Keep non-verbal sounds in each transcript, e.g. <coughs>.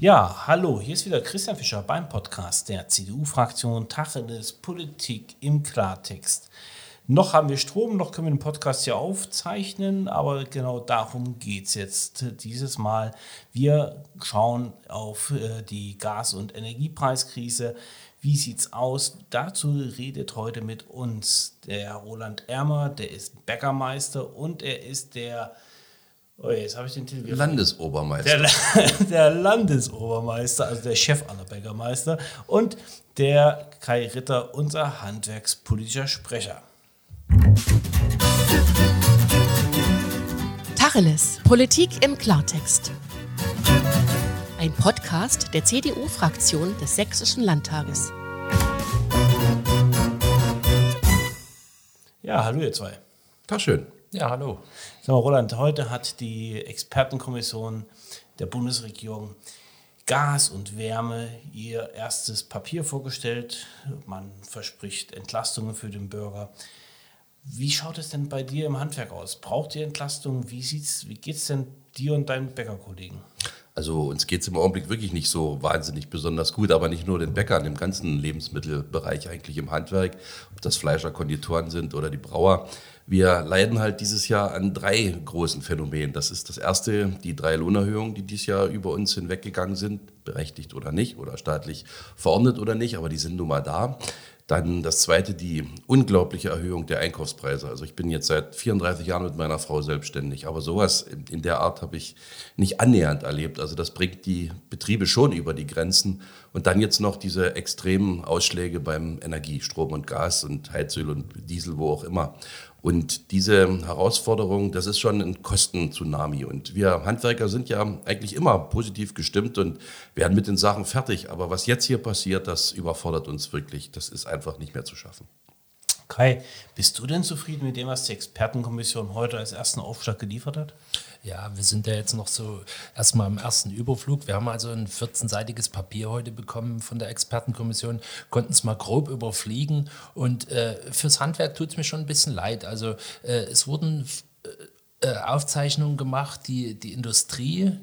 Ja, hallo, hier ist wieder Christian Fischer beim Podcast der CDU-Fraktion Tacheles Politik im Klartext. Noch haben wir Strom, noch können wir den Podcast hier aufzeichnen, aber genau darum geht es jetzt dieses Mal. Wir schauen auf äh, die Gas- und Energiepreiskrise. Wie sieht's aus? Dazu redet heute mit uns der Roland Ermer, der ist Bäckermeister und er ist der Oh, jetzt habe ich den Titel. Landesobermeister. Der, <laughs> der, Landesobermeister, also der Chef aller Bäckermeister. Und der Kai Ritter, unser handwerkspolitischer Sprecher. Tacheles. Politik im Klartext. Ein Podcast der CDU-Fraktion des Sächsischen Landtages. Ja, hallo ihr zwei. Tag schön. Ja, hallo. Sag mal, Roland, heute hat die Expertenkommission der Bundesregierung Gas und Wärme ihr erstes Papier vorgestellt. Man verspricht Entlastungen für den Bürger. Wie schaut es denn bei dir im Handwerk aus? Braucht ihr Entlastung? Wie, wie geht es denn dir und deinen Bäckerkollegen? Also uns geht es im Augenblick wirklich nicht so wahnsinnig besonders gut, aber nicht nur den Bäckern, im ganzen Lebensmittelbereich eigentlich im Handwerk, ob das Fleischer, Konditoren sind oder die Brauer. Wir leiden halt dieses Jahr an drei großen Phänomenen. Das ist das erste, die drei Lohnerhöhungen, die dieses Jahr über uns hinweggegangen sind, berechtigt oder nicht, oder staatlich verordnet oder nicht, aber die sind nun mal da. Dann das zweite, die unglaubliche Erhöhung der Einkaufspreise. Also ich bin jetzt seit 34 Jahren mit meiner Frau selbstständig, aber sowas in der Art habe ich nicht annähernd erlebt. Also das bringt die Betriebe schon über die Grenzen. Und dann jetzt noch diese extremen Ausschläge beim Energie, Strom und Gas und Heizöl und Diesel, wo auch immer. Und diese Herausforderung, das ist schon ein Kosten-Tsunami. Und wir Handwerker sind ja eigentlich immer positiv gestimmt und werden mit den Sachen fertig. Aber was jetzt hier passiert, das überfordert uns wirklich. Das ist einfach nicht mehr zu schaffen. Kai, bist du denn zufrieden mit dem, was die Expertenkommission heute als ersten Aufschlag geliefert hat? Ja, wir sind ja jetzt noch so erstmal im ersten Überflug. Wir haben also ein 14-seitiges Papier heute bekommen von der Expertenkommission, konnten es mal grob überfliegen und äh, fürs Handwerk tut es mir schon ein bisschen leid. Also äh, es wurden äh, Aufzeichnungen gemacht, die die Industrie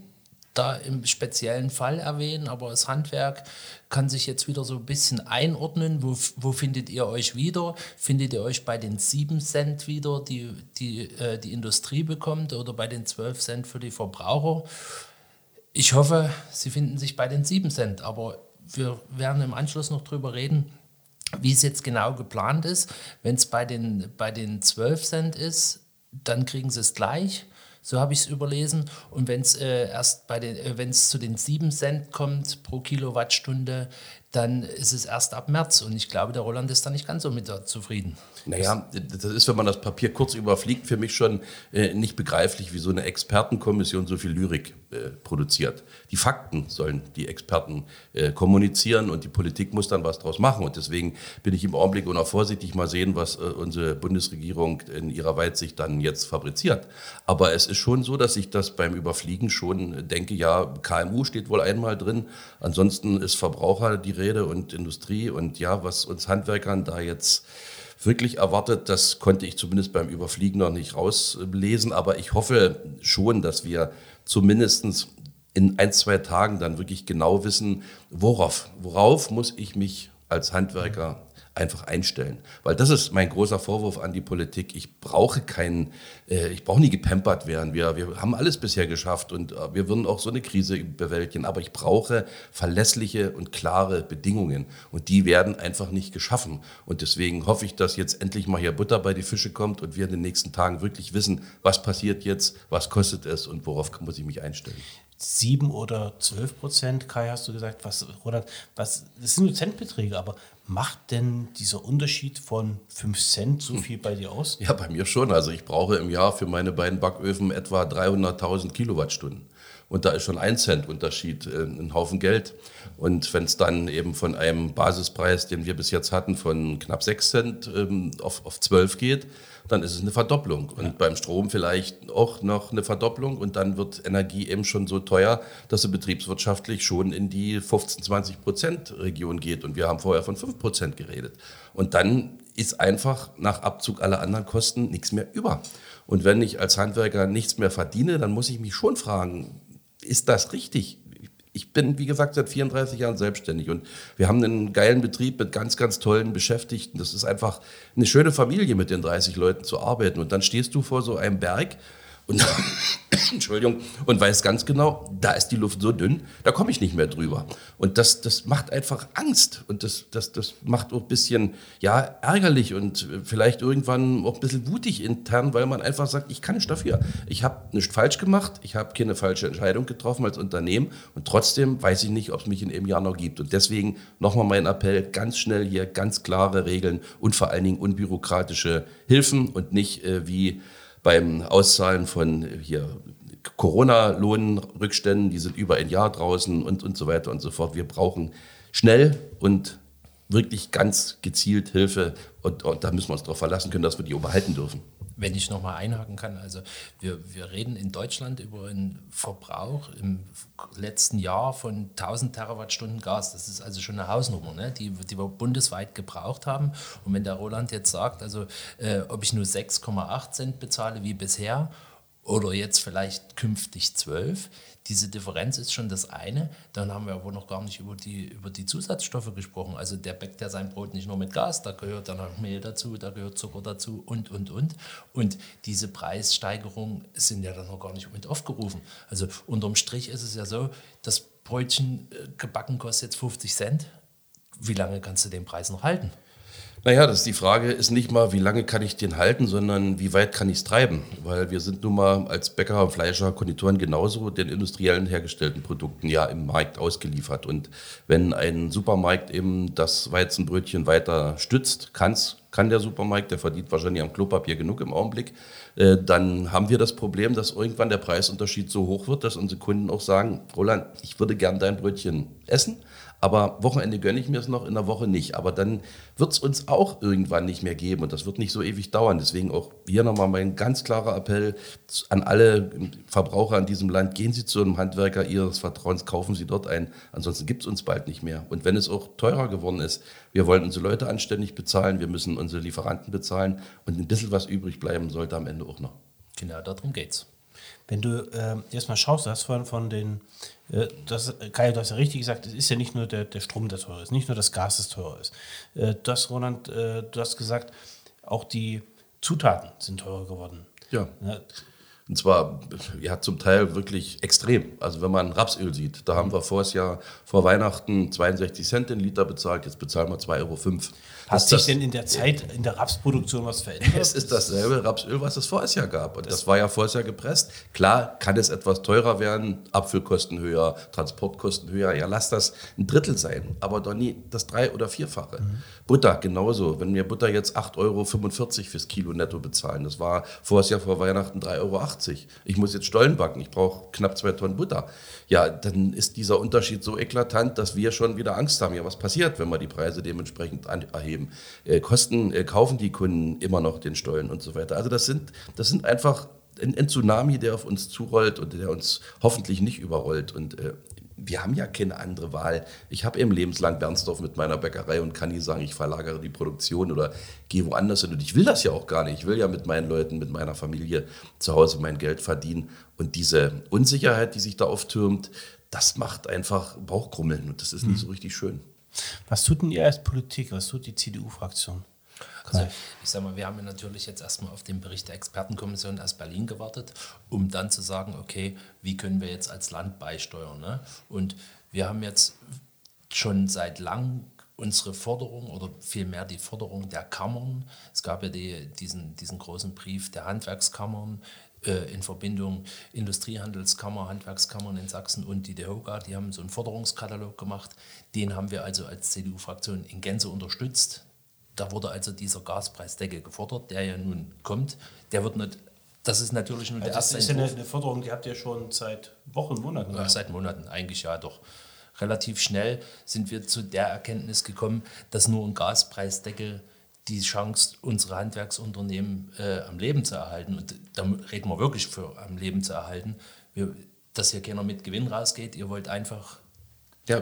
da im speziellen Fall erwähnen, aber das Handwerk kann sich jetzt wieder so ein bisschen einordnen. Wo, wo findet ihr euch wieder? Findet ihr euch bei den 7 Cent wieder, die die, äh, die Industrie bekommt, oder bei den 12 Cent für die Verbraucher? Ich hoffe, sie finden sich bei den 7 Cent, aber wir werden im Anschluss noch drüber reden, wie es jetzt genau geplant ist. Wenn es bei den, bei den 12 Cent ist, dann kriegen sie es gleich. So habe ich es überlesen. Und wenn es äh, erst bei den, äh, wenn es zu den 7 Cent kommt pro Kilowattstunde, dann ist es erst ab März. Und ich glaube, der Roland ist da nicht ganz so mit zufrieden. Naja, das ist, wenn man das Papier kurz überfliegt, für mich schon äh, nicht begreiflich, wie so eine Expertenkommission so viel Lyrik äh, produziert. Die Fakten sollen die Experten äh, kommunizieren und die Politik muss dann was draus machen. Und deswegen bin ich im Augenblick auch vorsichtig mal sehen, was äh, unsere Bundesregierung in ihrer Weitsicht dann jetzt fabriziert. Aber es ist schon so, dass ich das beim Überfliegen schon denke, ja, KMU steht wohl einmal drin. Ansonsten ist Verbraucher die Rede und Industrie und ja, was uns Handwerkern da jetzt wirklich erwartet. Das konnte ich zumindest beim Überfliegen noch nicht rauslesen, aber ich hoffe schon, dass wir zumindest in ein, zwei Tagen dann wirklich genau wissen, worauf, worauf muss ich mich als Handwerker einfach einstellen. Weil das ist mein großer Vorwurf an die Politik. Ich brauche keinen, äh, ich brauche nie gepampert werden. Wir, wir haben alles bisher geschafft und äh, wir würden auch so eine Krise bewältigen. Aber ich brauche verlässliche und klare Bedingungen. Und die werden einfach nicht geschaffen. Und deswegen hoffe ich, dass jetzt endlich mal hier Butter bei die Fische kommt und wir in den nächsten Tagen wirklich wissen, was passiert jetzt, was kostet es und worauf muss ich mich einstellen. Sieben oder zwölf Prozent, Kai, hast du gesagt, was, Roland, was, das sind nur Centbeträge, aber Macht denn dieser Unterschied von 5 Cent so viel bei dir aus? Ja, bei mir schon. Also ich brauche im Jahr für meine beiden Backöfen etwa 300.000 Kilowattstunden. Und da ist schon ein Cent Unterschied äh, ein Haufen Geld. Und wenn es dann eben von einem Basispreis, den wir bis jetzt hatten, von knapp 6 Cent ähm, auf, auf 12 geht, dann ist es eine Verdopplung. Und ja. beim Strom vielleicht auch noch eine Verdopplung. Und dann wird Energie eben schon so teuer, dass sie betriebswirtschaftlich schon in die 15, 20 Prozent Region geht. Und wir haben vorher von 5 Prozent geredet. Und dann ist einfach nach Abzug aller anderen Kosten nichts mehr über. Und wenn ich als Handwerker nichts mehr verdiene, dann muss ich mich schon fragen, ist das richtig? Ich bin, wie gesagt, seit 34 Jahren selbstständig und wir haben einen geilen Betrieb mit ganz, ganz tollen Beschäftigten. Das ist einfach eine schöne Familie, mit den 30 Leuten zu arbeiten. Und dann stehst du vor so einem Berg und, <coughs> Entschuldigung, und weiß ganz genau, da ist die Luft so dünn, da komme ich nicht mehr drüber. Und das, das macht einfach Angst und das, das, das macht auch ein bisschen ja, ärgerlich und vielleicht irgendwann auch ein bisschen wutig intern, weil man einfach sagt, ich kann nicht dafür. Ich habe nichts falsch gemacht, ich habe keine falsche Entscheidung getroffen als Unternehmen und trotzdem weiß ich nicht, ob es mich in einem Jahr noch gibt. Und deswegen nochmal mein Appell, ganz schnell hier ganz klare Regeln und vor allen Dingen unbürokratische Hilfen und nicht äh, wie beim Auszahlen von hier Corona-Lohnrückständen, die sind über ein Jahr draußen und, und so weiter und so fort. Wir brauchen schnell und wirklich ganz gezielt Hilfe und, und da müssen wir uns darauf verlassen können, dass wir die überhalten dürfen. Wenn ich nochmal einhaken kann, also wir, wir reden in Deutschland über einen Verbrauch im letzten Jahr von 1000 Terawattstunden Gas. Das ist also schon eine Hausnummer, ne? die, die wir bundesweit gebraucht haben. Und wenn der Roland jetzt sagt, also äh, ob ich nur 6,8 Cent bezahle wie bisher oder jetzt vielleicht künftig 12, diese Differenz ist schon das eine. Dann haben wir aber noch gar nicht über die, über die Zusatzstoffe gesprochen. Also der bäckt ja sein Brot nicht nur mit Gas, da gehört dann auch Mehl dazu, da gehört Zucker dazu und, und, und. Und diese Preissteigerungen sind ja dann noch gar nicht mit aufgerufen. Also unterm Strich ist es ja so, das Brötchen äh, gebacken kostet jetzt 50 Cent. Wie lange kannst du den Preis noch halten? Naja, das ist die Frage, ist nicht mal, wie lange kann ich den halten, sondern wie weit kann ich es treiben? Weil wir sind nun mal als Bäcker, Fleischer, Konditoren genauso den industriellen hergestellten Produkten ja im Markt ausgeliefert. Und wenn ein Supermarkt eben das Weizenbrötchen weiter stützt, kann's, kann der Supermarkt, der verdient wahrscheinlich am Klopapier genug im Augenblick, äh, dann haben wir das Problem, dass irgendwann der Preisunterschied so hoch wird, dass unsere Kunden auch sagen, Roland, ich würde gern dein Brötchen essen, aber Wochenende gönne ich mir es noch, in der Woche nicht. Aber dann wird es uns auch irgendwann nicht mehr geben und das wird nicht so ewig dauern. Deswegen auch hier nochmal mein ganz klarer Appell an alle Verbraucher in diesem Land. Gehen Sie zu einem Handwerker Ihres Vertrauens, kaufen Sie dort ein. Ansonsten gibt es uns bald nicht mehr. Und wenn es auch teurer geworden ist, wir wollen unsere Leute anständig bezahlen, wir müssen unsere Lieferanten bezahlen und ein bisschen was übrig bleiben sollte am Ende auch noch. Genau, darum geht's. Wenn du äh, jetzt mal schaust, das von, von den, äh, das, Kai, du hast ja richtig gesagt, es ist ja nicht nur der, der Strom, der teuer ist, nicht nur das Gas, das teuer ist. Äh, das, Roland, äh, du hast gesagt, auch die Zutaten sind teurer geworden. Ja. ja. Und zwar ja zum Teil wirklich extrem. Also wenn man Rapsöl sieht, da haben wir vor Jahr vor Weihnachten 62 Cent den Liter bezahlt, jetzt bezahlen wir 2,05 Euro. Hat sich das, denn in der Zeit in der Rapsproduktion was verändert? Es ist dasselbe Rapsöl, was es vorher Jahr gab. Und das, das war ja vorher Jahr gepresst. Klar kann es etwas teurer werden, Abfüllkosten höher, Transportkosten höher. Ja, lass das ein Drittel sein, aber doch nie das drei- oder vierfache. Mhm. Butter genauso. Wenn wir Butter jetzt 8,45 Euro fürs Kilo netto bezahlen, das war vorher Jahr vor Weihnachten 3,80 Euro. Ich muss jetzt Stollen backen, ich brauche knapp zwei Tonnen Butter. Ja, dann ist dieser Unterschied so eklatant, dass wir schon wieder Angst haben. Ja, was passiert, wenn wir die Preise dementsprechend erheben? Äh, Kosten äh, kaufen die Kunden immer noch den Stollen und so weiter. Also das sind, das sind einfach ein, ein Tsunami, der auf uns zurollt und der uns hoffentlich nicht überrollt. Und äh, wir haben ja keine andere Wahl. Ich habe eben lebenslang Bernsdorf mit meiner Bäckerei und kann nie sagen, ich verlagere die Produktion oder gehe woanders hin. Und ich will das ja auch gar nicht. Ich will ja mit meinen Leuten, mit meiner Familie zu Hause mein Geld verdienen. Und diese Unsicherheit, die sich da auftürmt, das macht einfach Bauchkrummeln und das ist nicht so richtig schön. Was tut denn ihr als Politik? Was tut die CDU-Fraktion? Also ich sage mal, wir haben natürlich jetzt erstmal auf den Bericht der Expertenkommission aus Berlin gewartet, um dann zu sagen, okay, wie können wir jetzt als Land beisteuern? Ne? Und wir haben jetzt schon seit langem unsere Forderung oder vielmehr die Forderung der Kammern. Es gab ja die, diesen, diesen großen Brief der Handwerkskammern, äh, in Verbindung Industriehandelskammer, Handwerkskammern in Sachsen und die DEHOGA, die haben so einen Forderungskatalog gemacht. Den haben wir also als CDU-Fraktion in Gänze unterstützt. Da wurde also dieser Gaspreisdeckel gefordert, der ja nun kommt. Der wird nicht das ist natürlich nur also der erste. Das ist ja eine, eine, Forderung, die habt ihr schon seit Wochen, Monaten. Ja, seit Monaten, eigentlich ja doch. Relativ schnell sind wir zu der Erkenntnis gekommen, dass nur ein Gaspreisdeckel die Chance, unsere Handwerksunternehmen äh, am Leben zu erhalten. Und da reden wir wirklich für am Leben zu erhalten. Wir, dass hier keiner mit Gewinn rausgeht. Ihr wollt einfach Ja,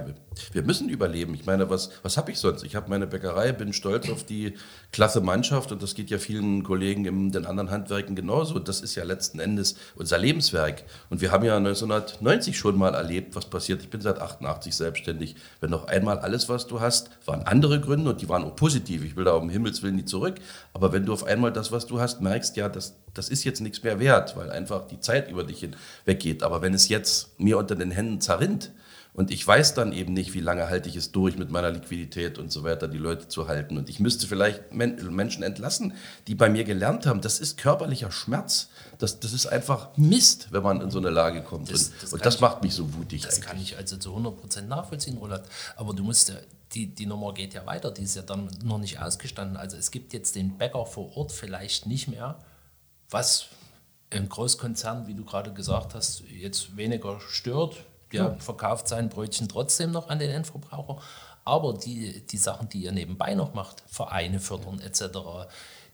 wir müssen überleben. Ich meine, was, was habe ich sonst? Ich habe meine Bäckerei, bin stolz auf die klasse Mannschaft und das geht ja vielen Kollegen in den anderen Handwerken genauso. Und das ist ja letzten Endes unser Lebenswerk. Und wir haben ja 1990 schon mal erlebt, was passiert. Ich bin seit 88 selbstständig. Wenn noch einmal alles, was du hast, waren andere Gründe und die waren auch positiv. Ich will da um Himmels Willen nie zurück. Aber wenn du auf einmal das, was du hast, merkst, ja, das, das ist jetzt nichts mehr wert, weil einfach die Zeit über dich hinweggeht. Aber wenn es jetzt mir unter den Händen zerrinnt, und ich weiß dann eben nicht, wie lange halte ich es durch mit meiner Liquidität und so weiter, die Leute zu halten. Und ich müsste vielleicht Menschen entlassen, die bei mir gelernt haben, das ist körperlicher Schmerz. Das, das ist einfach Mist, wenn man in so eine Lage kommt. Das, und das, und das macht mich so wutig. Das eigentlich. kann ich also zu 100 Prozent nachvollziehen, Roland. Aber du musst ja, die, die Nummer geht ja weiter, die ist ja dann noch nicht ausgestanden. Also es gibt jetzt den Bäcker vor Ort vielleicht nicht mehr, was ein Großkonzern, wie du gerade gesagt hast, jetzt weniger stört ja. verkauft sein Brötchen trotzdem noch an den Endverbraucher. Aber die, die Sachen, die ihr nebenbei noch macht, Vereine fördern etc.,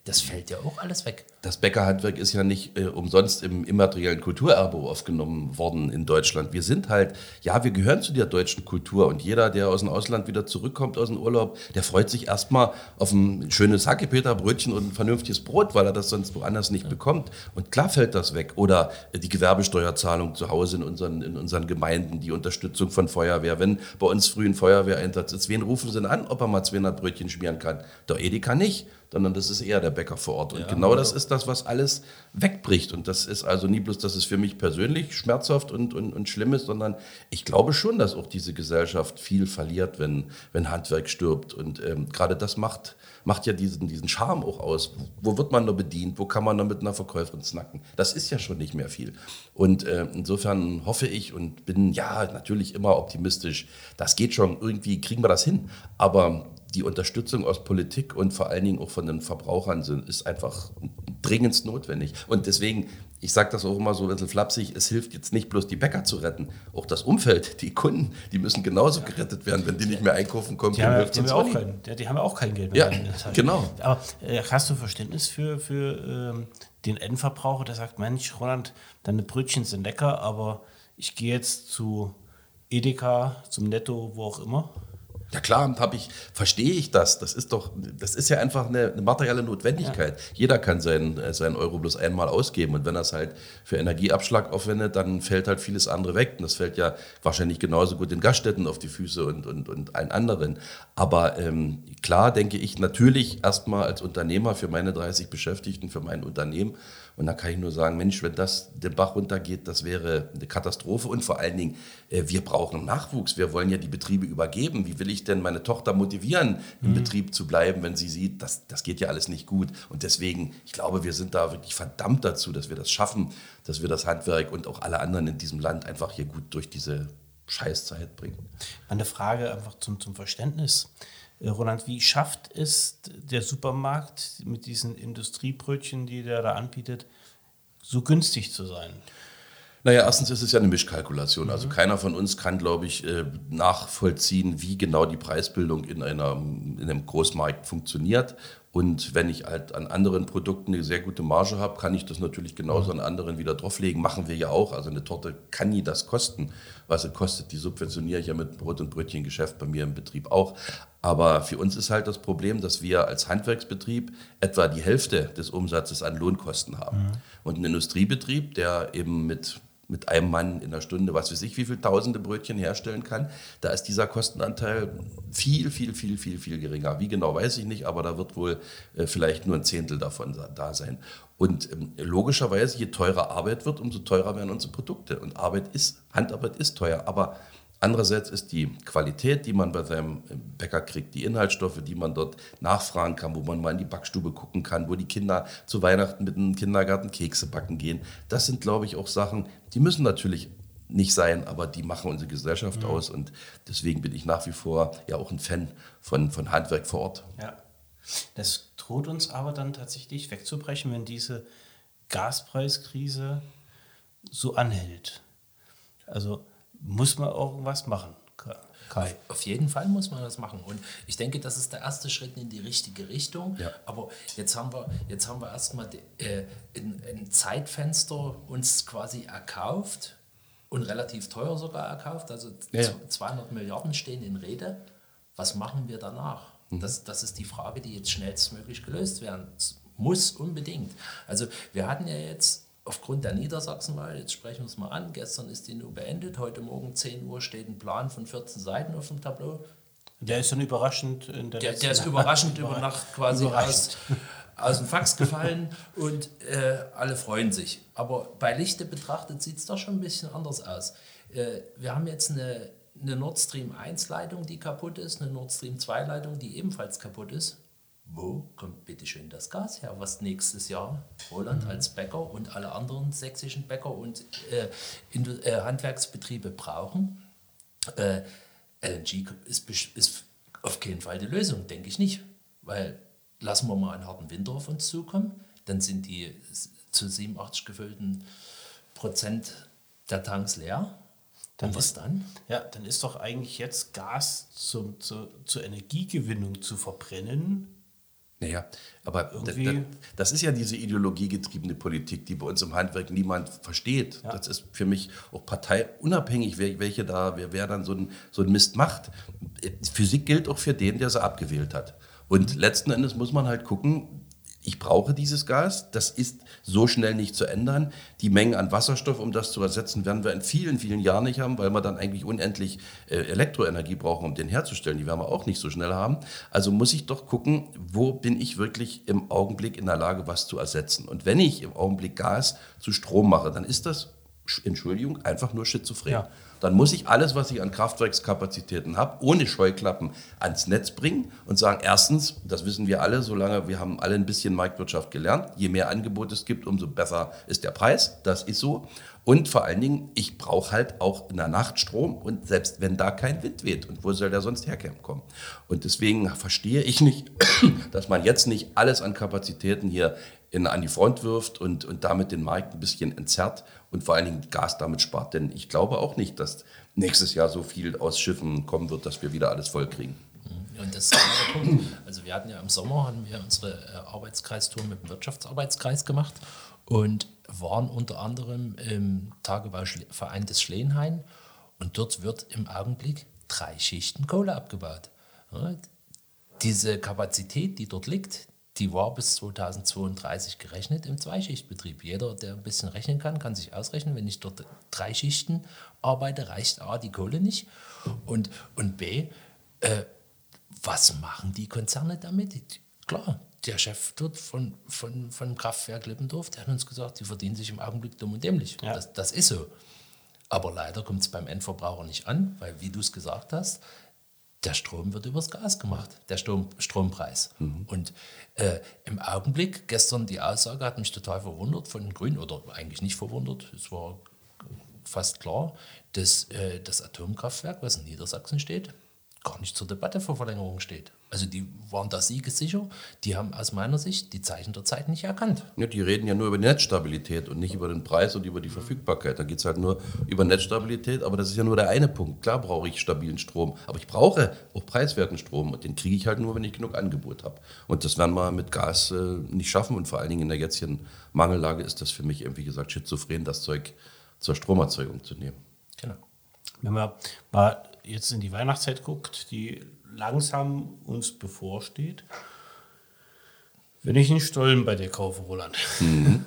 das fällt ja auch alles weg. Das Bäckerhandwerk ist ja nicht äh, umsonst im immateriellen Kulturerbe aufgenommen worden in Deutschland. Wir sind halt, ja, wir gehören zu der deutschen Kultur und jeder, der aus dem Ausland wieder zurückkommt aus dem Urlaub, der freut sich erstmal auf ein schönes Hackepeter-Brötchen und ein vernünftiges Brot, weil er das sonst woanders nicht ja. bekommt. Und klar fällt das weg. Oder die Gewerbesteuerzahlung zu Hause in unseren, in unseren Gemeinden, die Unterstützung von Feuerwehr. Wenn bei uns früh ein Feuerwehreinsatz ist, wen rufen sie denn an, ob er mal 200 Brötchen schmieren kann? Der Edeka nicht sondern das ist eher der Bäcker vor Ort. Und ja, genau das ist das, was alles wegbricht. Und das ist also nie bloß, dass es für mich persönlich schmerzhaft und, und, und schlimm ist, sondern ich glaube schon, dass auch diese Gesellschaft viel verliert, wenn, wenn Handwerk stirbt. Und ähm, gerade das macht, macht ja diesen, diesen Charme auch aus. Wo wird man nur bedient? Wo kann man nur mit einer Verkäuferin snacken? Das ist ja schon nicht mehr viel. Und äh, insofern hoffe ich und bin ja natürlich immer optimistisch. Das geht schon, irgendwie kriegen wir das hin. Aber die Unterstützung aus Politik und vor allen Dingen auch von den Verbrauchern sind, ist einfach dringend notwendig. Und deswegen, ich sage das auch immer so ein bisschen flapsig, es hilft jetzt nicht bloß die Bäcker zu retten, auch das Umfeld, die Kunden, die müssen genauso gerettet werden, wenn die nicht mehr einkaufen kommen. Die, haben, die, haben, auch kein, die, die haben auch kein Geld mehr. Ja, genau. Aber äh, hast du Verständnis für, für ähm, den Endverbraucher, der sagt, Mensch, Roland, deine Brötchen sind lecker, aber ich gehe jetzt zu Edeka, zum Netto, wo auch immer? Ja klar, habe ich, verstehe ich das. Das ist doch, das ist ja einfach eine, eine materielle Notwendigkeit. Ja. Jeder kann seinen, äh, seinen Euro bloß einmal ausgeben. Und wenn er es halt für Energieabschlag aufwendet, dann fällt halt vieles andere weg. Und das fällt ja wahrscheinlich genauso gut den Gaststätten auf die Füße und, und, und allen anderen. Aber ähm, klar denke ich natürlich erstmal als Unternehmer für meine 30 Beschäftigten, für mein Unternehmen, und da kann ich nur sagen, Mensch, wenn das den Bach runtergeht, das wäre eine Katastrophe. Und vor allen Dingen, äh, wir brauchen Nachwuchs. Wir wollen ja die Betriebe übergeben. Wie will ich denn meine Tochter motivieren, im mhm. Betrieb zu bleiben, wenn sie sieht, das, das geht ja alles nicht gut. Und deswegen, ich glaube, wir sind da wirklich verdammt dazu, dass wir das schaffen, dass wir das Handwerk und auch alle anderen in diesem Land einfach hier gut durch diese Scheißzeit bringen. Eine Frage einfach zum, zum Verständnis. Äh, Roland, wie schafft es der Supermarkt mit diesen Industriebrötchen, die der da anbietet, so günstig zu sein? Naja, erstens ist es ja eine Mischkalkulation. Also mhm. keiner von uns kann, glaube ich, äh, nachvollziehen, wie genau die Preisbildung in, einer, in einem Großmarkt funktioniert. Und wenn ich halt an anderen Produkten eine sehr gute Marge habe, kann ich das natürlich genauso mhm. an anderen wieder drauflegen. Machen wir ja auch. Also eine Torte kann nie das kosten, was sie kostet. Die subventioniere ich ja mit Brot- und Brötchengeschäft bei mir im Betrieb auch. Aber für uns ist halt das Problem, dass wir als Handwerksbetrieb etwa die Hälfte des Umsatzes an Lohnkosten haben. Mhm. Und ein Industriebetrieb, der eben mit mit einem Mann in der Stunde, was weiß ich, wie viele tausende Brötchen herstellen kann, da ist dieser Kostenanteil viel, viel, viel, viel, viel geringer. Wie genau weiß ich nicht, aber da wird wohl äh, vielleicht nur ein Zehntel davon da sein. Und ähm, logischerweise, je teurer Arbeit wird, umso teurer werden unsere Produkte. Und Arbeit ist, Handarbeit ist teuer. Aber Andererseits ist die Qualität, die man bei seinem Bäcker kriegt, die Inhaltsstoffe, die man dort nachfragen kann, wo man mal in die Backstube gucken kann, wo die Kinder zu Weihnachten mit dem Kindergarten Kekse backen gehen. Das sind, glaube ich, auch Sachen, die müssen natürlich nicht sein, aber die machen unsere Gesellschaft mhm. aus und deswegen bin ich nach wie vor ja auch ein Fan von, von Handwerk vor Ort. Ja. Das droht uns aber dann tatsächlich wegzubrechen, wenn diese Gaspreiskrise so anhält. Also muss man irgendwas machen. Kai. Auf jeden Fall muss man das machen. Und ich denke, das ist der erste Schritt in die richtige Richtung. Ja. Aber jetzt haben wir, jetzt haben wir erstmal äh, ein, ein Zeitfenster uns quasi erkauft, und relativ teuer sogar erkauft. Also Ja, ja. 200 Milliarden stehen in Rede. Was machen wir danach? Das, das ist die Frage, die jetzt schnellstmöglich gelöst werden muss, unbedingt. Also wir hatten ja jetzt aufgrund der Niedersachsenwahl, jetzt sprechen wir es mal an, gestern ist die nur beendet, heute Morgen 10 Uhr steht ein Plan von 14 Seiten auf dem Tableau. Der ist dann überraschend in der Der, der ist überraschend <laughs> über Nacht quasi aus, überraschend. <laughs> aus dem Fax gefallen und äh, alle freuen sich. Aber bei Lichte betrachtet sieht es doch schon ein bisschen anders aus. Äh, wir haben jetzt eine, eine Nord Stream 1 Leitung, die kaputt ist, eine Nord Stream 2 Leitung, die ebenfalls kaputt ist. Wo kommt bitte schön das Gas her, was nächstes Jahr Roland als Bäcker und alle anderen sächsischen Bäcker und äh, äh, Handwerksbetriebe brauchen? Äh, LNG ist, ist auf keinen Fall die Lösung, denke ich nicht. Weil lassen wir mal einen harten Winter auf uns zukommen, dann sind die zu 87 gefüllten Prozent der Tanks leer. Dann Und was ist- dann? Ja, dann ist doch eigentlich jetzt Gas zum, zu, zur Energiegewinnung zu verbrennen. Naja, aber da- Irgendwie- da- das ist ja diese ideologiegetriebene Politik, die bei uns im Handwerk niemand versteht. Ja. Das ist für mich auch parteiunabhängig, wer, welche da, wer, wer dann so ein, so ein Mist macht. Physik gilt auch für den, der sie abgewählt hat. Und letzten Endes muss man halt gucken, ich brauche dieses Gas, das ist so schnell nicht zu ändern. Die Mengen an Wasserstoff, um das zu ersetzen, werden wir in vielen, vielen Jahren nicht haben, weil wir dann eigentlich unendlich äh, Elektroenergie brauchen, um den herzustellen. Die werden wir auch nicht so schnell haben. Also muss ich doch gucken, wo bin ich wirklich im Augenblick in der Lage, was zu ersetzen. Und wenn ich im Augenblick Gas zu Strom mache, dann ist das, Entschuldigung, einfach nur schizophren. Ja. Dann muss ich alles, was ich an Kraftwerkskapazitäten habe, ohne Scheuklappen ans Netz bringen und sagen, erstens, das wissen wir alle, solange wir haben alle ein bisschen Marktwirtschaft gelernt, je mehr Angebot es gibt, umso besser ist der Preis, das ist so. Und vor allen Dingen, ich brauche halt auch in der Nacht Strom und selbst wenn da kein Wind weht, und wo soll der sonst herkommen? Und deswegen verstehe ich nicht, <clears throat> dass man jetzt nicht alles an Kapazitäten hier in, an die Front wirft und, und damit den Markt ein bisschen entzerrt und vor allen Dingen Gas damit spart. Denn ich glaube auch nicht, dass nächstes Jahr so viel aus Schiffen kommen wird, dass wir wieder alles voll kriegen. Und das ist der Punkt. Also wir hatten ja im Sommer haben wir unsere äh, Arbeitskreistour mit dem Wirtschaftsarbeitskreis gemacht und waren unter anderem im Tagebauverein des Schleenhain und dort wird im Augenblick drei Schichten Kohle abgebaut. Diese Kapazität, die dort liegt, die war bis 2032 gerechnet im Zweischichtbetrieb. Jeder, der ein bisschen rechnen kann, kann sich ausrechnen, wenn ich dort drei Schichten arbeite, reicht A, die Kohle nicht und, und B, äh, was machen die Konzerne damit? Klar, der Chef dort von, von, von Kraftwerk Lippendorf, der hat uns gesagt, die verdienen sich im Augenblick dumm und dämlich. Ja. Das, das ist so. Aber leider kommt es beim Endverbraucher nicht an, weil, wie du es gesagt hast, der Strom wird übers Gas gemacht, der Strom, Strompreis. Und äh, im Augenblick, gestern die Aussage hat mich total verwundert von den Grünen, oder eigentlich nicht verwundert, es war fast klar, dass äh, das Atomkraftwerk, was in Niedersachsen steht, gar nicht zur Debatte für Verlängerung steht. Also die waren da siegessicher, die haben aus meiner Sicht die Zeichen der Zeit nicht erkannt. Ja, die reden ja nur über die Netzstabilität und nicht über den Preis und über die Verfügbarkeit. Da geht es halt nur über Netzstabilität, aber das ist ja nur der eine Punkt. Klar brauche ich stabilen Strom, aber ich brauche auch preiswerten Strom und den kriege ich halt nur, wenn ich genug Angebot habe. Und das werden wir mit Gas äh, nicht schaffen und vor allen Dingen in der jetzigen Mangellage ist das für mich, eben, wie gesagt, schizophren, das Zeug zur Stromerzeugung zu nehmen. Genau. Wenn man mal jetzt in die Weihnachtszeit guckt, die langsam uns bevorsteht, wenn ich einen Stollen bei dir kaufe, Roland,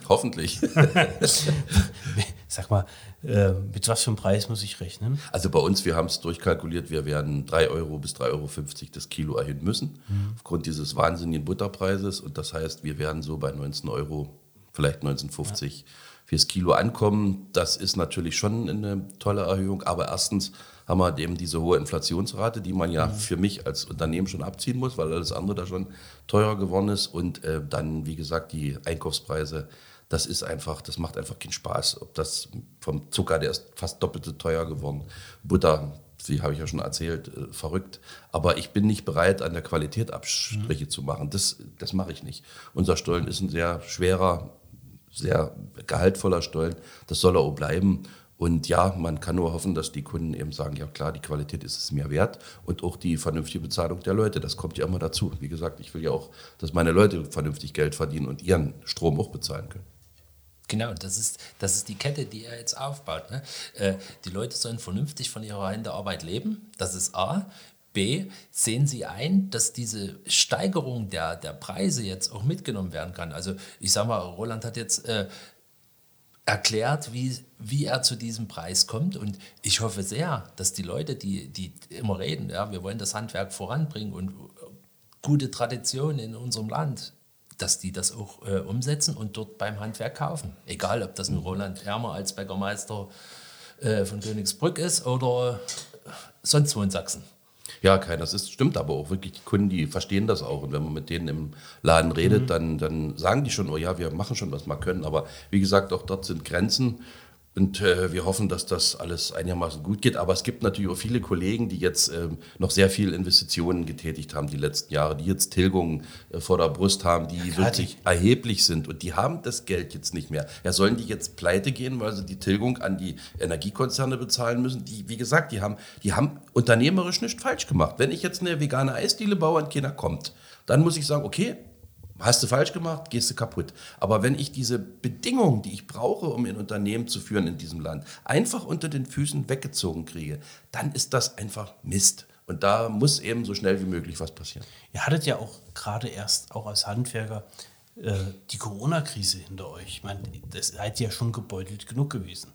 Hoffentlich. <laughs> sag mal, äh, mit was für einem Preis muss ich rechnen? Also bei uns, wir haben es durchkalkuliert, wir werden 3 Euro bis 3,50 Euro das Kilo erhöhen müssen, aufgrund dieses wahnsinnigen Butterpreises. Und das heißt, wir werden so bei 19 Euro, vielleicht 19,50 fürs Kilo ankommen. Das ist natürlich schon eine tolle Erhöhung, aber erstens haben wir eben diese hohe Inflationsrate, die man ja für mich als Unternehmen schon abziehen muss, weil alles andere da schon teurer geworden ist. Und äh, dann, wie gesagt, die Einkaufspreise das ist einfach, das macht einfach keinen Spaß. Ob das vom Zucker, der ist fast doppelt so teuer geworden. Butter, wie habe ich ja schon erzählt, äh, verrückt. Aber ich bin nicht bereit, an der Qualität Abstriche zu machen. Das, das mache ich nicht. Unser Stollen ist ein sehr schwerer, sehr gehaltvoller Stollen. Das soll er auch bleiben. Und ja, man kann nur hoffen, dass die Kunden eben sagen, ja klar, die Qualität ist es mir wert und auch die vernünftige Bezahlung der Leute. Das kommt ja immer dazu. Wie gesagt, ich will ja auch, dass meine Leute vernünftig Geld verdienen und ihren Strom auch bezahlen können. Genau, das ist, das ist die Kette, die er jetzt aufbaut. Ne? Äh, die Leute sollen vernünftig von ihrer Händearbeit leben. Das ist A. B, sehen Sie ein, dass diese Steigerung der, der Preise jetzt auch mitgenommen werden kann? Also ich sage mal, Roland hat jetzt äh, erklärt, wie, wie er zu diesem Preis kommt. Und ich hoffe sehr, dass die Leute, die, die immer reden, ja, wir wollen das Handwerk voranbringen und gute Tradition in unserem Land, dass die das auch äh, umsetzen und dort beim Handwerk kaufen. Egal, ob das ein Roland Ermer als Bäckermeister äh, von Königsbrück ist oder sonst wo in Sachsen. Ja, kein, das ist, stimmt aber auch wirklich. Die Kunden, die verstehen das auch. Und wenn man mit denen im Laden redet, mhm. dann, dann sagen die schon, oh ja, wir machen schon, was wir können. Aber wie gesagt, auch dort sind Grenzen. Und äh, wir hoffen, dass das alles einigermaßen gut geht. Aber es gibt natürlich auch viele Kollegen, die jetzt äh, noch sehr viel Investitionen getätigt haben die letzten Jahre, die jetzt Tilgungen äh, vor der Brust haben, die ja, wirklich erheblich sind. Und die haben das Geld jetzt nicht mehr. Ja, sollen die jetzt pleite gehen, weil sie die Tilgung an die Energiekonzerne bezahlen müssen? Die, wie gesagt, die haben, die haben unternehmerisch nicht falsch gemacht. Wenn ich jetzt eine vegane Eisdiele baue und keiner kommt, dann muss ich sagen, okay, Hast du falsch gemacht, gehst du kaputt. Aber wenn ich diese Bedingungen, die ich brauche, um ein Unternehmen zu führen in diesem Land, einfach unter den Füßen weggezogen kriege, dann ist das einfach Mist. Und da muss eben so schnell wie möglich was passieren. Ihr hattet ja auch gerade erst, auch als Handwerker, äh, die Corona-Krise hinter euch. Ich meine, das seid ja schon gebeutelt genug gewesen.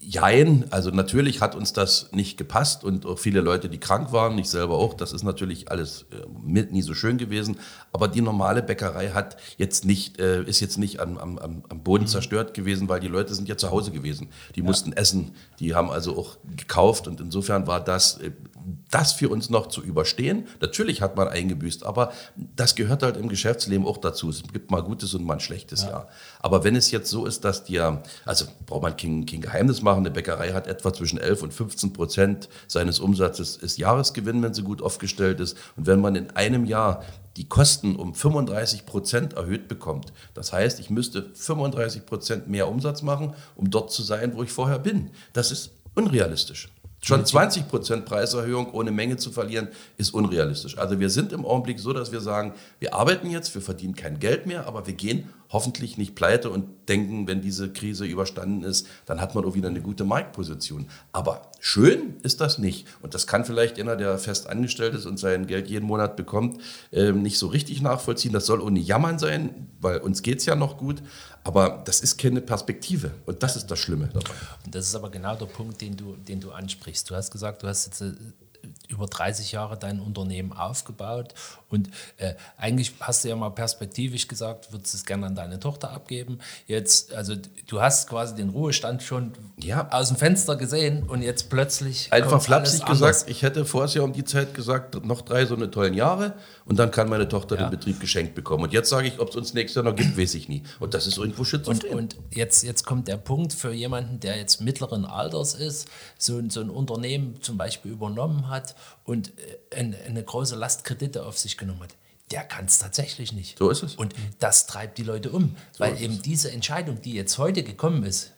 Jein, also natürlich hat uns das nicht gepasst und auch viele Leute, die krank waren, ich selber auch, das ist natürlich alles äh, nie so schön gewesen. Aber die normale Bäckerei hat jetzt nicht, äh, ist jetzt nicht am, am, am Boden mhm. zerstört gewesen, weil die Leute sind ja zu Hause gewesen. Die ja. mussten essen, die haben also auch gekauft und insofern war das äh, das für uns noch zu überstehen. Natürlich hat man eingebüßt, aber das gehört halt im Geschäftsleben auch dazu. Es gibt mal gutes und mal ein schlechtes ja. Jahr. Aber wenn es jetzt so ist, dass dir, also braucht man kein, kein Geheimnis machen, eine Bäckerei hat etwa zwischen 11 und 15 Prozent seines Umsatzes ist Jahresgewinn, wenn sie gut aufgestellt ist. Und wenn man in einem Jahr die Kosten um 35 Prozent erhöht bekommt. Das heißt, ich müsste 35 Prozent mehr Umsatz machen, um dort zu sein, wo ich vorher bin. Das ist unrealistisch. Schon 20 Prozent Preiserhöhung ohne Menge zu verlieren, ist unrealistisch. Also wir sind im Augenblick so, dass wir sagen, wir arbeiten jetzt, wir verdienen kein Geld mehr, aber wir gehen hoffentlich nicht pleite und denken, wenn diese Krise überstanden ist, dann hat man auch wieder eine gute Marktposition. Aber schön ist das nicht. Und das kann vielleicht einer, der fest angestellt ist und sein Geld jeden Monat bekommt, ähm, nicht so richtig nachvollziehen. Das soll ohne Jammern sein, weil uns geht es ja noch gut. Aber das ist keine Perspektive. Und das ist das Schlimme dabei. Und das ist aber genau der Punkt, den du, den du ansprichst. Du hast gesagt, du hast jetzt äh, über 30 Jahre dein Unternehmen aufgebaut und äh, eigentlich hast du ja mal perspektivisch gesagt, würdest es gerne an deine Tochter abgeben. Jetzt, also du hast quasi den Ruhestand schon ja. aus dem Fenster gesehen und jetzt plötzlich. Einfach flapsig gesagt, ich hätte vorher ja um die Zeit gesagt, noch drei so eine tollen Jahre und dann kann meine Tochter ja. den Betrieb geschenkt bekommen. Und jetzt sage ich, ob es uns nächstes Jahr noch gibt, weiß ich nie. Und das ist irgendwo schützend. Und, und jetzt, jetzt kommt der Punkt für jemanden, der jetzt mittleren Alters ist, so, so ein Unternehmen zum Beispiel übernommen hat und äh, eine, eine große Last Kredite auf sich genommen hat der kann es tatsächlich nicht. So ist es. Und das treibt die Leute um, so weil eben es. diese Entscheidung, die jetzt heute gekommen ist,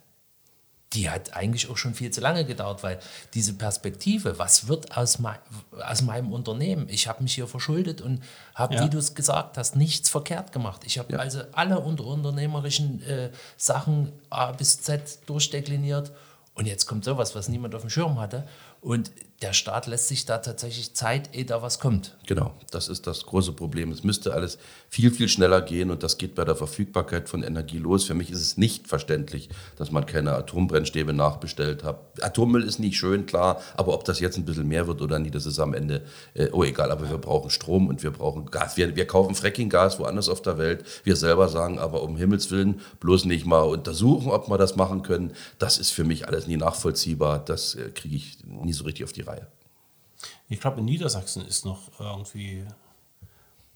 die hat eigentlich auch schon viel zu lange gedauert, weil diese Perspektive, was wird aus, mein, aus meinem Unternehmen? Ich habe mich hier verschuldet und habe, ja. wie du es gesagt hast, nichts verkehrt gemacht. Ich habe ja. also alle unter unternehmerischen äh, Sachen A bis Z durchdekliniert und jetzt kommt sowas, was niemand auf dem Schirm hatte. Und der Staat lässt sich da tatsächlich Zeit, ehe da was kommt. Genau, das ist das große Problem. Es müsste alles viel, viel schneller gehen und das geht bei der Verfügbarkeit von Energie los. Für mich ist es nicht verständlich, dass man keine Atombrennstäbe nachbestellt hat. Atommüll ist nicht schön, klar, aber ob das jetzt ein bisschen mehr wird oder nicht, das ist am Ende, äh, oh egal, aber wir brauchen Strom und wir brauchen Gas. Wir, wir kaufen Fracking-Gas woanders auf der Welt. Wir selber sagen aber um Himmels Willen bloß nicht mal untersuchen, ob wir das machen können. Das ist für mich alles nie nachvollziehbar. Das äh, kriege ich nie so richtig auf die Reihe. Ich glaube, in Niedersachsen ist noch irgendwie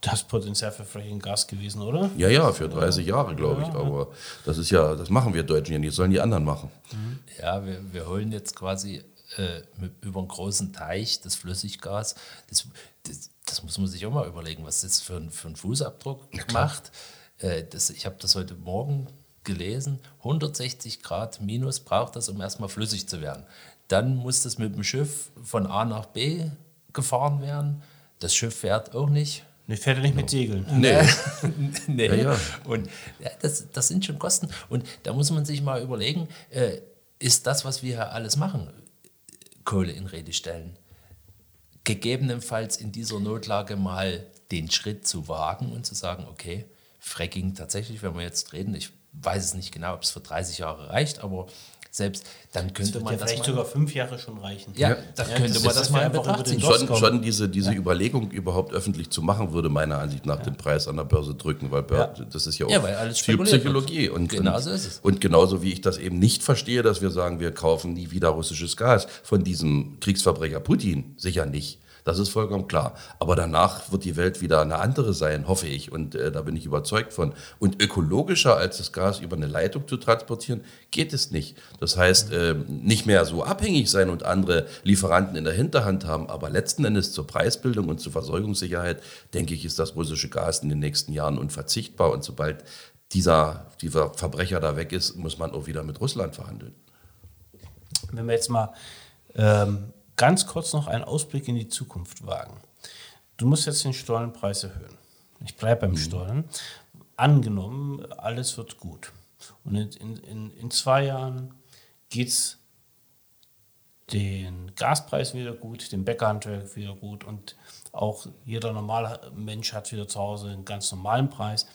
das Potenzial für Fracking Gas gewesen, oder? Ja, ja, für 30 Jahre, glaube ich. Aber das ist ja, das machen wir Deutschen ja nicht, sollen die anderen machen. Mhm. Ja, wir, wir holen jetzt quasi äh, mit, über einen großen Teich das Flüssiggas. Das, das, das, muss man sich auch mal überlegen, was das für, ein, für einen Fußabdruck macht. Äh, das, ich habe das heute Morgen gelesen. 160 Grad minus braucht das, um erstmal flüssig zu werden. Dann muss das mit dem Schiff von A nach B gefahren werden. Das Schiff fährt auch nicht Ich fährt ja nicht mit Segeln. Nee. <laughs> nee. Ja, ja. Und ja, das, das sind schon Kosten. Und da muss man sich mal überlegen, äh, ist das, was wir hier alles machen, Kohle in Rede stellen? Gegebenenfalls in dieser Notlage mal den Schritt zu wagen und zu sagen, okay, Fracking tatsächlich, wenn wir jetzt reden, ich weiß es nicht genau, ob es für 30 Jahre reicht, aber selbst dann könnte man ja das vielleicht mal, sogar fünf Jahre schon reichen. ja, Ja. dann Ja, könnte das man das mal in einfach. Dots Schon, schon diese, diese Überlegung überhaupt öffentlich zu machen, würde meiner Ansicht nach den Preis an der Börse drücken, weil Bör- Ja. das ist ja auch Ja, weil alles viel Psychologie. Und, Genau und, so ist es. Und genauso wie ich das eben nicht verstehe, dass wir sagen, wir kaufen nie wieder russisches Gas von diesem Kriegsverbrecher Putin, sicher nicht. Das ist vollkommen klar. Aber danach wird die Welt wieder eine andere sein, hoffe ich. Und äh, da bin ich überzeugt von. Und ökologischer als das Gas über eine Leitung zu transportieren, geht es nicht. Das heißt, äh, nicht mehr so abhängig sein und andere Lieferanten in der Hinterhand haben. Aber letzten Endes zur Preisbildung und zur Versorgungssicherheit, denke ich, ist das russische Gas in den nächsten Jahren unverzichtbar. Und sobald dieser, dieser Verbrecher da weg ist, muss man auch wieder mit Russland verhandeln. Wenn wir jetzt mal ähm, ganz kurz noch einen Ausblick in die Zukunft wagen. Du musst jetzt den Stollenpreis erhöhen. Ich bleibe beim Stollen. Angenommen, alles wird gut. Und in, in, in, zwei Jahren geht es den Gaspreis wieder gut, dem Bäckerhandwerk wieder gut und auch jeder normale Mensch hat wieder zu Hause einen ganz normalen Preis.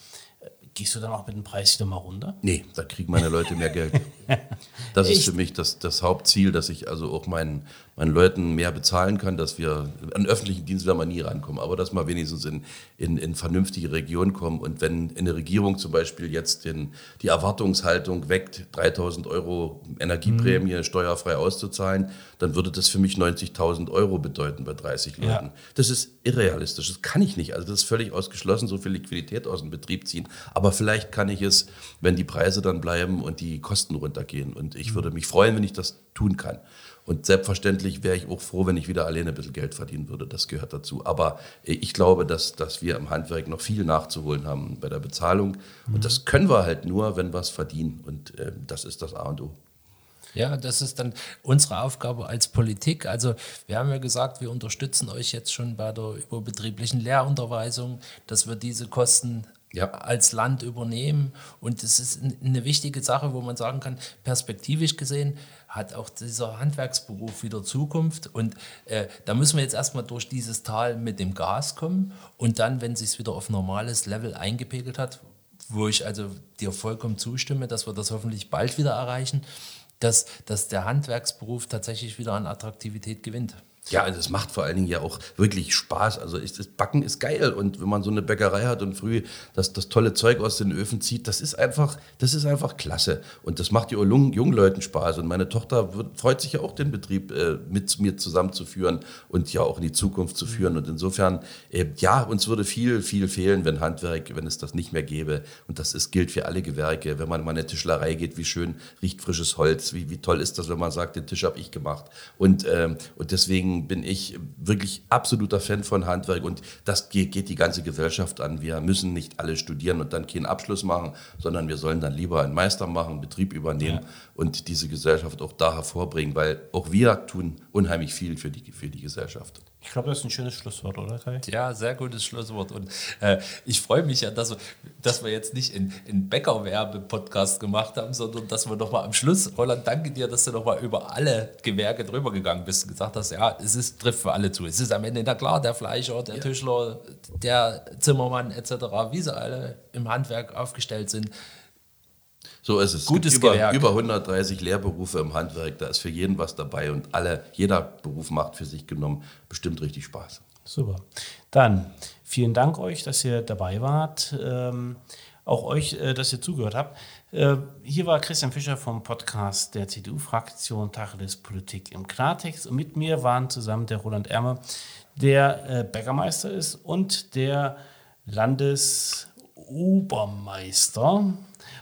Gehst du dann auch mit dem Preis wieder mal runter? Nee, da kriegen meine Leute mehr Geld. <laughs> <laughs> Das ist für mich das, das Hauptziel, dass ich also auch meinen, meinen Leuten mehr bezahlen kann, dass wir an öffentlichen Dienst werden wir nie rankommen, aber dass wir wenigstens in, in, in vernünftige Regionen kommen. Und wenn eine Regierung zum Beispiel jetzt den, die Erwartungshaltung weckt, 3000 Euro Energieprämie steuerfrei auszuzahlen, dann würde das für mich 90.000 Euro bedeuten bei 30 Leuten. Ja. Das ist irrealistisch, das kann ich nicht. Also das ist völlig ausgeschlossen, so viel Liquidität aus dem Betrieb ziehen. Aber vielleicht kann ich es, wenn die Preise dann bleiben und die Kosten runtergehen. Und ich würde mich freuen, wenn ich das tun kann. Und selbstverständlich wäre ich auch froh, wenn ich wieder alleine ein bisschen Geld verdienen würde. Das gehört dazu. Aber äh, ich glaube, dass, dass wir im Handwerk noch viel nachzuholen haben bei der Bezahlung. Und das können wir halt nur, wenn wir es verdienen. Und äh, das ist das A und O. Ja, das ist dann unsere Aufgabe als Politik. Also wir haben ja gesagt, wir unterstützen euch jetzt schon bei der überbetrieblichen Lehrunterweisung, dass wir diese Kosten Ja. als Land übernehmen. Und das ist eine wichtige Sache, wo man sagen kann, perspektivisch gesehen hat auch dieser Handwerksberuf wieder Zukunft. Und äh, da müssen wir jetzt erstmal durch dieses Tal mit dem Gas kommen. Und dann, wenn sich wieder auf normales Level eingepegelt hat, wo ich also dir vollkommen zustimme, dass wir das hoffentlich bald wieder erreichen, dass, dass der Handwerksberuf tatsächlich wieder an Attraktivität gewinnt. Ja, also es macht vor allen Dingen ja auch wirklich Spaß. Also ist, das Backen ist geil und wenn man so eine Bäckerei hat und früh das, das tolle Zeug aus den Öfen zieht, das ist einfach, das ist einfach klasse. Und das macht ja auch jungen, jungen Leuten Spaß. Und meine Tochter wird, freut sich ja auch, den Betrieb äh, mit mir zusammenzuführen und ja auch in die Zukunft zu führen. Und insofern, äh, ja, uns würde viel, viel fehlen, wenn Handwerk, wenn es das nicht mehr gäbe. Und das ist, gilt für alle Gewerke. Wenn man mal in eine Tischlerei geht, wie schön riecht frisches Holz, wie, wie toll ist das, wenn man sagt, den Tisch habe ich gemacht. Und, ähm, und deswegen bin ich wirklich absoluter Fan von Handwerk und das geht, die ganze Gesellschaft an. Wir müssen nicht alle studieren und dann keinen Abschluss machen, sondern wir sollen dann lieber einen Meister machen, einen Betrieb übernehmen und diese Gesellschaft auch da hervorbringen, weil auch wir tun unheimlich viel für die, für die Gesellschaft. Ich glaube, das ist ein schönes Schlusswort, oder Kai? Ja, sehr gutes Schlusswort. Und äh, ich freue mich ja, dass wir, dass wir jetzt nicht in, in Bäckerwerbe-Podcast gemacht haben, sondern dass wir nochmal am Schluss, Roland, danke dir, dass du nochmal über alle Gewerke drüber gegangen bist und gesagt hast, ja, es ist, trifft für alle zu. Es ist am Ende, na klar, der Fleischer, der Tischler, der Zimmermann etc., wie sie alle im Handwerk aufgestellt sind. So ist es. Gutes es gibt über, über 130 Lehrberufe im Handwerk, da ist für jeden was dabei und alle, jeder Beruf macht für sich genommen bestimmt richtig Spaß. Super. Dann vielen Dank euch, dass ihr dabei wart. Ähm, auch euch, äh, dass ihr zugehört habt. Äh, hier war Christian Fischer vom Podcast der CDU-Fraktion Tacheles Politik im Klartext. Und mit mir waren zusammen der Roland Ermer, der äh, Bäckermeister ist und der Landesobermeister.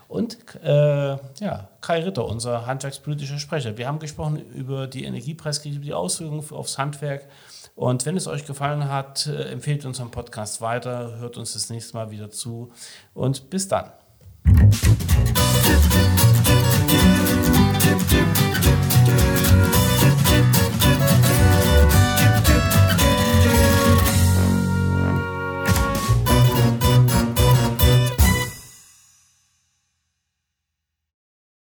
Und äh, ja, Kai Ritter, unser handwerkspolitischer Sprecher. Wir haben gesprochen über die Energiepreiskrise, über die Auswirkungen aufs Handwerk. Und wenn es euch gefallen hat, äh, empfehlt unseren Podcast weiter, hört uns das nächste Mal wieder zu und bis dann.